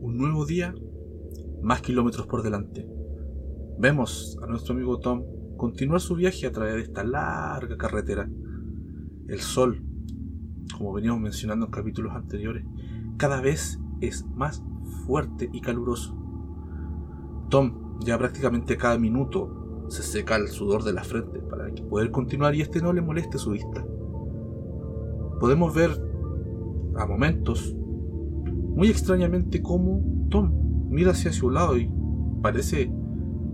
nuevo día, más kilómetros por delante. Vemos a nuestro amigo Tom continuar su viaje a través de esta larga carretera. El sol, como veníamos mencionando en capítulos anteriores, cada vez es más fuerte y caluroso. Tom ya prácticamente cada minuto se seca el sudor de la frente para poder continuar y este no le moleste su vista. Podemos ver a momentos muy extrañamente cómo Tom mira hacia su lado y parece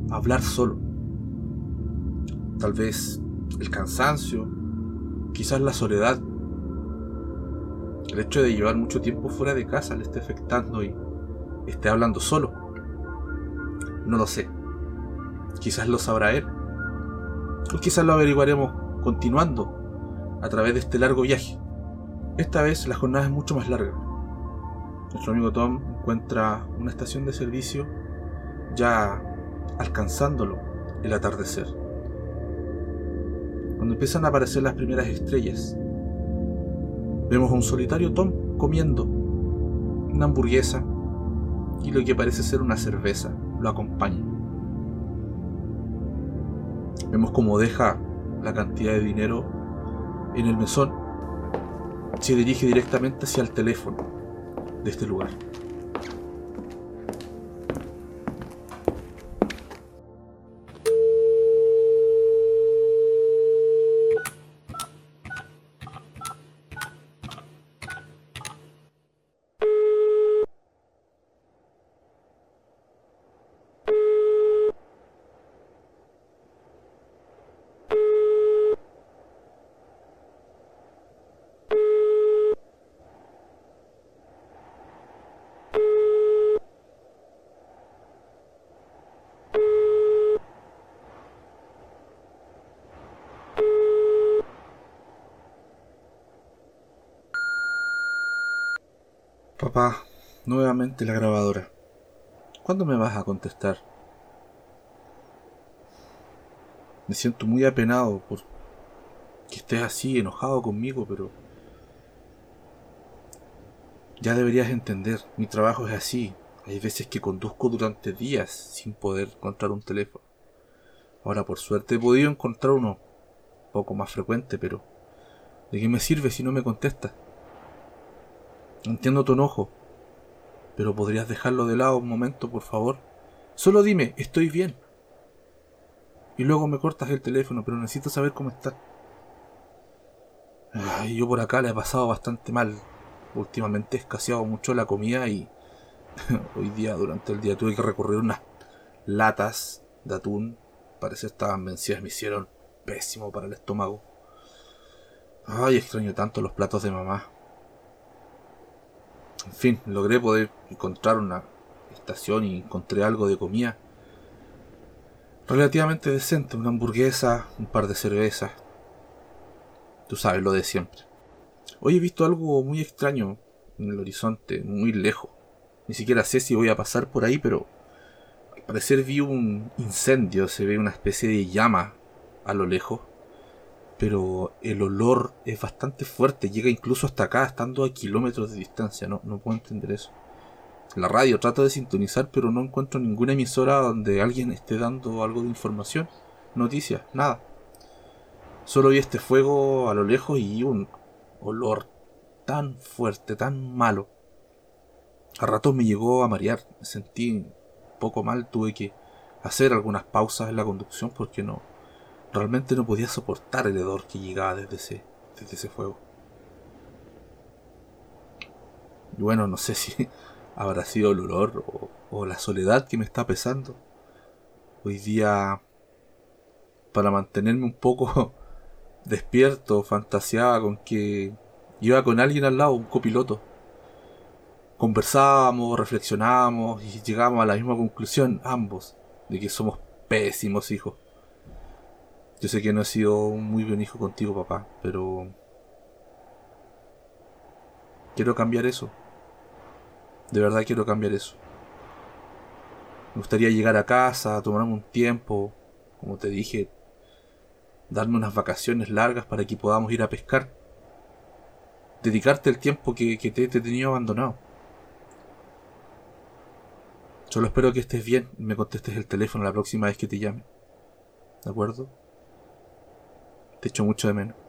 hablar solo. Tal vez el cansancio, quizás la soledad, el hecho de llevar mucho tiempo fuera de casa le esté afectando y esté hablando solo. No lo sé. Quizás lo sabrá él. O quizás lo averiguaremos continuando a través de este largo viaje. Esta vez la jornada es mucho más larga. Nuestro amigo Tom encuentra una estación de servicio ya alcanzándolo el atardecer. Cuando empiezan a aparecer las primeras estrellas, vemos a un solitario Tom comiendo una hamburguesa y lo que parece ser una cerveza lo acompaña. Vemos cómo deja la cantidad de dinero en el mesón, se dirige directamente hacia el teléfono de este lugar. Papá, nuevamente la grabadora. ¿Cuándo me vas a contestar? Me siento muy apenado por que estés así, enojado conmigo, pero... Ya deberías entender, mi trabajo es así. Hay veces que conduzco durante días sin poder encontrar un teléfono. Ahora por suerte he podido encontrar uno poco más frecuente, pero... ¿De qué me sirve si no me contestas? Entiendo tu enojo, pero podrías dejarlo de lado un momento, por favor. Solo dime, estoy bien. Y luego me cortas el teléfono, pero necesito saber cómo estás. yo por acá le he pasado bastante mal. Últimamente he escaseado mucho la comida y hoy día, durante el día, tuve que recorrer unas latas de atún. Parece estaban vencidas, me hicieron pésimo para el estómago. Ay, extraño tanto los platos de mamá. En fin, logré poder encontrar una estación y encontré algo de comida relativamente decente, una hamburguesa, un par de cervezas. Tú sabes lo de siempre. Hoy he visto algo muy extraño en el horizonte, muy lejos. Ni siquiera sé si voy a pasar por ahí, pero al parecer vi un incendio, se ve una especie de llama a lo lejos pero el olor es bastante fuerte, llega incluso hasta acá, estando a kilómetros de distancia, no, puedo entender eso. La radio trato de sintonizar, pero no encuentro ninguna emisora donde alguien esté dando algo de información, noticias, nada. Solo vi este fuego a lo lejos y un olor tan fuerte, tan malo. A ratos me llegó a marear, me sentí un poco mal, tuve que hacer algunas pausas en la conducción porque no, Realmente no podía soportar el hedor que llegaba desde ese, desde ese fuego. Y bueno, no sé si habrá sido el olor o, o la soledad que me está pesando. Hoy día, para mantenerme un poco despierto, fantaseaba con que iba con alguien al lado, un copiloto. Conversábamos, reflexionábamos y llegábamos a la misma conclusión, ambos, de que somos pésimos hijos. Yo sé que no he sido un muy buen hijo contigo, papá, pero... Quiero cambiar eso. De verdad quiero cambiar eso. Me gustaría llegar a casa, tomarme un tiempo, como te dije, darme unas vacaciones largas para que podamos ir a pescar. Dedicarte el tiempo que, te he tenido abandonado. Solo espero que estés bien y me contestes el teléfono la próxima vez que te llame. ¿De acuerdo? Te echo mucho de menos.